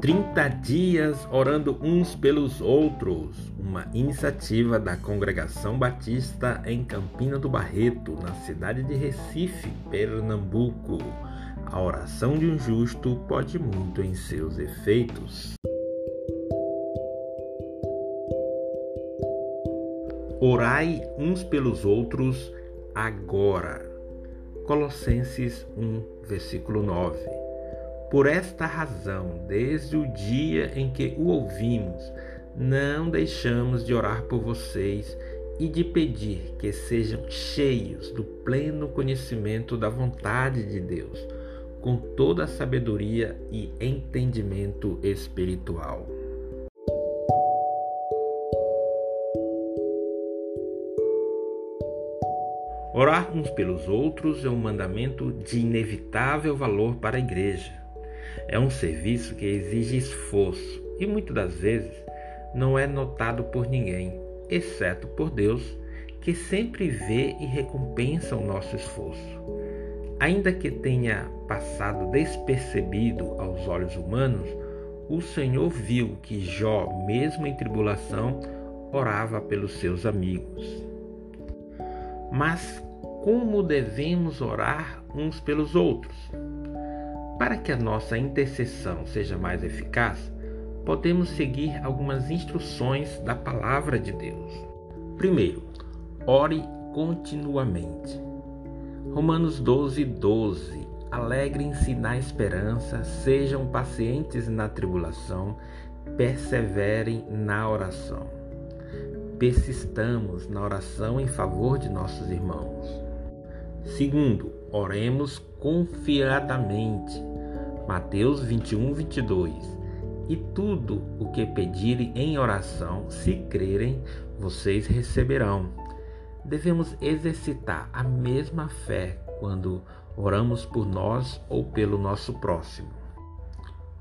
30 dias orando uns pelos outros, uma iniciativa da Congregação Batista em Campina do Barreto, na cidade de Recife, Pernambuco. A oração de um justo pode muito em seus efeitos. Orai uns pelos outros agora. Colossenses 1, versículo 9. Por esta razão, desde o dia em que o ouvimos, não deixamos de orar por vocês e de pedir que sejam cheios do pleno conhecimento da vontade de Deus, com toda a sabedoria e entendimento espiritual. Orar uns pelos outros é um mandamento de inevitável valor para a igreja. É um serviço que exige esforço e muitas das vezes não é notado por ninguém, exceto por Deus, que sempre vê e recompensa o nosso esforço. Ainda que tenha passado despercebido aos olhos humanos, o Senhor viu que Jó, mesmo em tribulação, orava pelos seus amigos. Mas como devemos orar uns pelos outros? Para que a nossa intercessão seja mais eficaz, podemos seguir algumas instruções da palavra de Deus. Primeiro, ore continuamente. Romanos 12, 12. Alegrem-se na esperança, sejam pacientes na tribulação, perseverem na oração. Persistamos na oração em favor de nossos irmãos. Segundo, oremos confiadamente. Mateus 21, 22. E tudo o que pedirem em oração, se crerem, vocês receberão. Devemos exercitar a mesma fé quando oramos por nós ou pelo nosso próximo.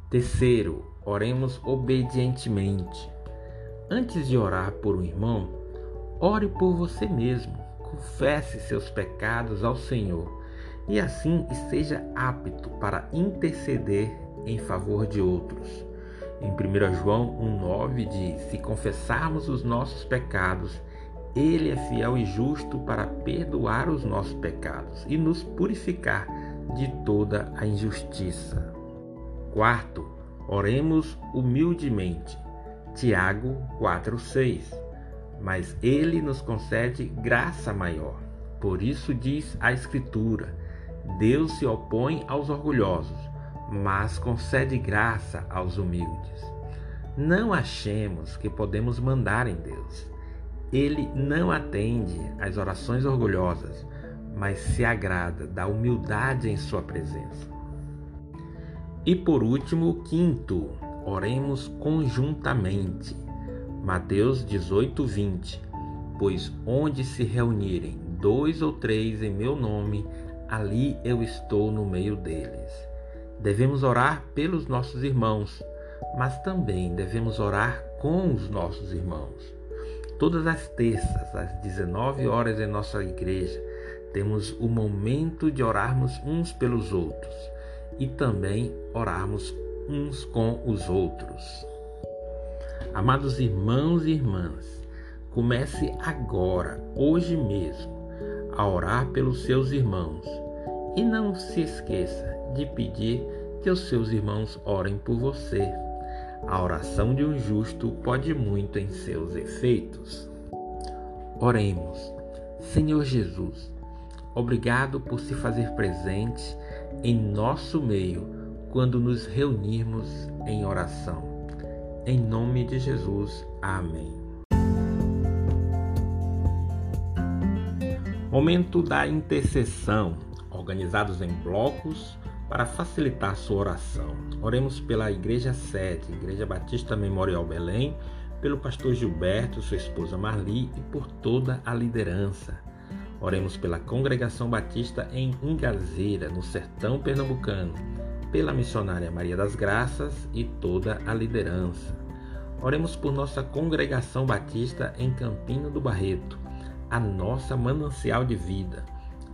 Terceiro, oremos obedientemente. Antes de orar por um irmão, ore por você mesmo. Confesse seus pecados ao Senhor e assim esteja apto para interceder em favor de outros. Em 1 João 1,9 diz: Se confessarmos os nossos pecados, Ele é fiel e justo para perdoar os nossos pecados e nos purificar de toda a injustiça. Quarto, oremos humildemente. Tiago 4,6 Mas Ele nos concede graça maior. Por isso diz a Escritura Deus se opõe aos orgulhosos, mas concede graça aos humildes. Não achemos que podemos mandar em Deus. Ele não atende às orações orgulhosas, mas se agrada da humildade em sua presença. E por último, quinto, oremos conjuntamente. Mateus 18, 20. Pois onde se reunirem dois ou três em meu nome, ali eu estou no meio deles. Devemos orar pelos nossos irmãos, mas também devemos orar com os nossos irmãos. Todas as terças, às 19 horas em nossa igreja, temos o momento de orarmos uns pelos outros e também orarmos uns com os outros. Amados irmãos e irmãs, comece agora, hoje mesmo, a orar pelos seus irmãos. E não se esqueça de pedir que os seus irmãos orem por você. A oração de um justo pode muito em seus efeitos. Oremos. Senhor Jesus, obrigado por se fazer presente em nosso meio quando nos reunirmos em oração. Em nome de Jesus. Amém. Momento da intercessão, organizados em blocos para facilitar sua oração. Oremos pela Igreja Sede, Igreja Batista Memorial Belém, pelo pastor Gilberto, sua esposa Marli e por toda a liderança. Oremos pela Congregação Batista em Ingazeira, no sertão pernambucano, pela missionária Maria das Graças e toda a liderança. Oremos por nossa Congregação Batista em Campina do Barreto a nossa manancial de vida.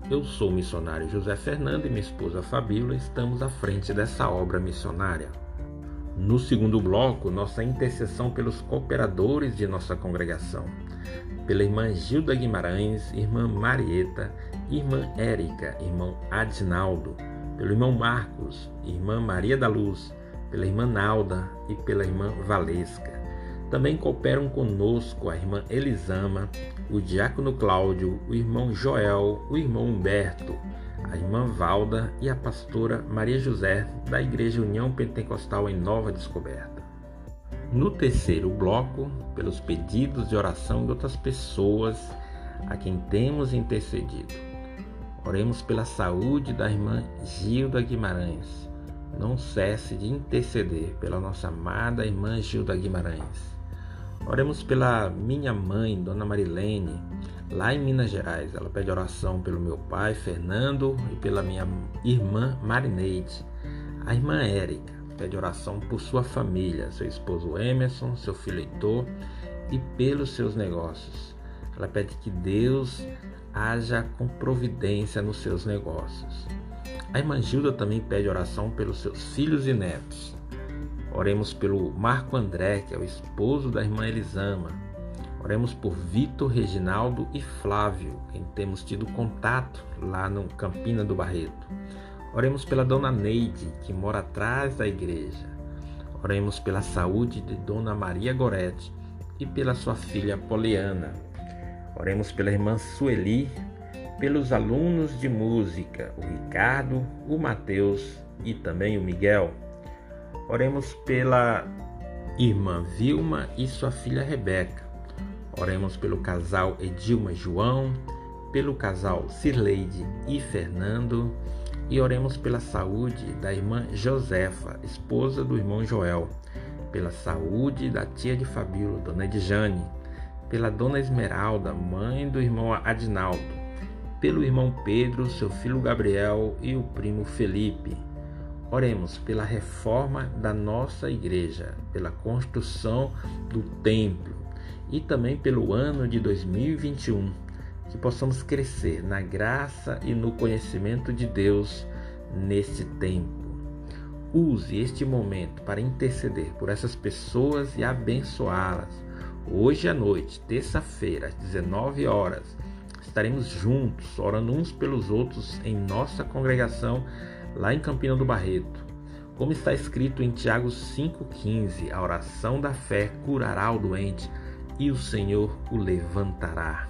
Eu sou o missionário José Fernando e minha esposa Fabíola estamos à frente dessa obra missionária. No segundo bloco, nossa intercessão pelos cooperadores de nossa congregação, pela irmã Gilda Guimarães, irmã Marieta, irmã Érica, irmão Adinaldo, pelo irmão Marcos, irmã Maria da Luz, pela irmã Nalda e pela irmã Valesca. Também cooperam conosco a irmã Elisama, o diácono Cláudio, o irmão Joel, o irmão Humberto, a irmã Valda e a pastora Maria José, da Igreja União Pentecostal em Nova Descoberta. No terceiro bloco, pelos pedidos de oração de outras pessoas a quem temos intercedido. Oremos pela saúde da irmã Gilda Guimarães. Não cesse de interceder pela nossa amada irmã Gilda Guimarães. Oremos pela minha mãe, Dona Marilene, lá em Minas Gerais. Ela pede oração pelo meu pai, Fernando, e pela minha irmã Marineide. A irmã Érica pede oração por sua família, seu esposo Emerson, seu filho Heitor e pelos seus negócios. Ela pede que Deus haja com providência nos seus negócios. A irmã Gilda também pede oração pelos seus filhos e netos. Oremos pelo Marco André, que é o esposo da irmã Elisama, Oremos por Vitor, Reginaldo e Flávio, quem temos tido contato lá no Campina do Barreto. Oremos pela dona Neide, que mora atrás da igreja. Oremos pela saúde de dona Maria Gorete e pela sua filha Poliana. Oremos pela irmã Sueli, pelos alunos de música, o Ricardo, o Mateus e também o Miguel. Oremos pela irmã Vilma e sua filha Rebeca. Oremos pelo casal Edilma e João, pelo casal Cirleide e Fernando e oremos pela saúde da irmã Josefa, esposa do irmão Joel, pela saúde da tia de Fabíola, dona Edjane, pela dona Esmeralda, mãe do irmão Adinaldo, pelo irmão Pedro, seu filho Gabriel e o primo Felipe. Oremos pela reforma da nossa igreja, pela construção do templo, e também pelo ano de 2021, que possamos crescer na graça e no conhecimento de Deus neste tempo. Use este momento para interceder por essas pessoas e abençoá-las. Hoje à noite, terça-feira, às 19 horas, estaremos juntos, orando uns pelos outros em nossa congregação lá em Campina do Barreto. Como está escrito em Tiago 5,15, a oração da fé curará o doente e o Senhor o levantará.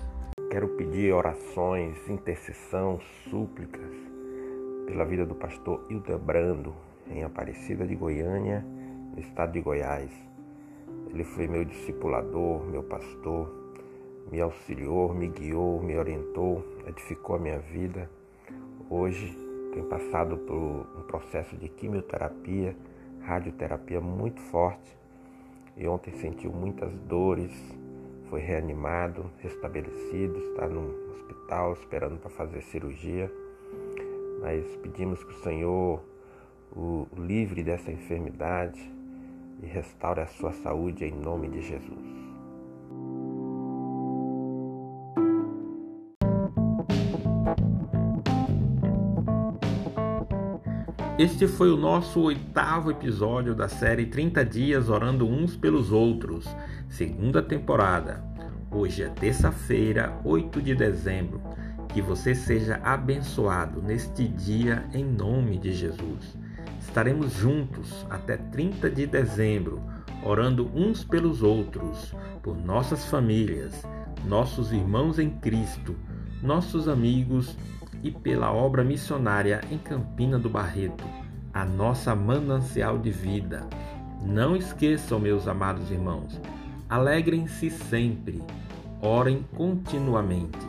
Quero pedir orações, intercessão, súplicas pela vida do pastor Hildebrando, em Aparecida de Goiânia, no estado de Goiás. Ele foi meu discipulador, meu pastor, me auxiliou, me guiou, me orientou, edificou a minha vida. Hoje tenho passado por um processo de quimioterapia, radioterapia muito forte e ontem sentiu muitas dores, foi reanimado, restabelecido, está no hospital esperando para fazer cirurgia. Mas pedimos que o Senhor o livre dessa enfermidade e restaure a sua saúde em nome de Jesus. Este foi o nosso oitavo episódio da série 30 Dias Orando Uns pelos Outros, segunda temporada. Hoje é terça-feira, 8 de dezembro. Que você seja abençoado neste dia em nome de Jesus. Estaremos juntos até 30 de dezembro, orando uns pelos outros, por nossas famílias, nossos irmãos em Cristo, nossos amigos e pela obra missionária em Campina do Barreto, a nossa manancial de vida. Não esqueçam, meus amados irmãos, alegrem-se sempre, orem continuamente,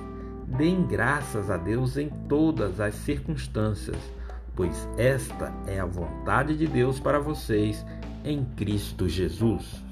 deem graças a Deus em todas as circunstâncias, pois esta é a vontade de Deus para vocês em Cristo Jesus.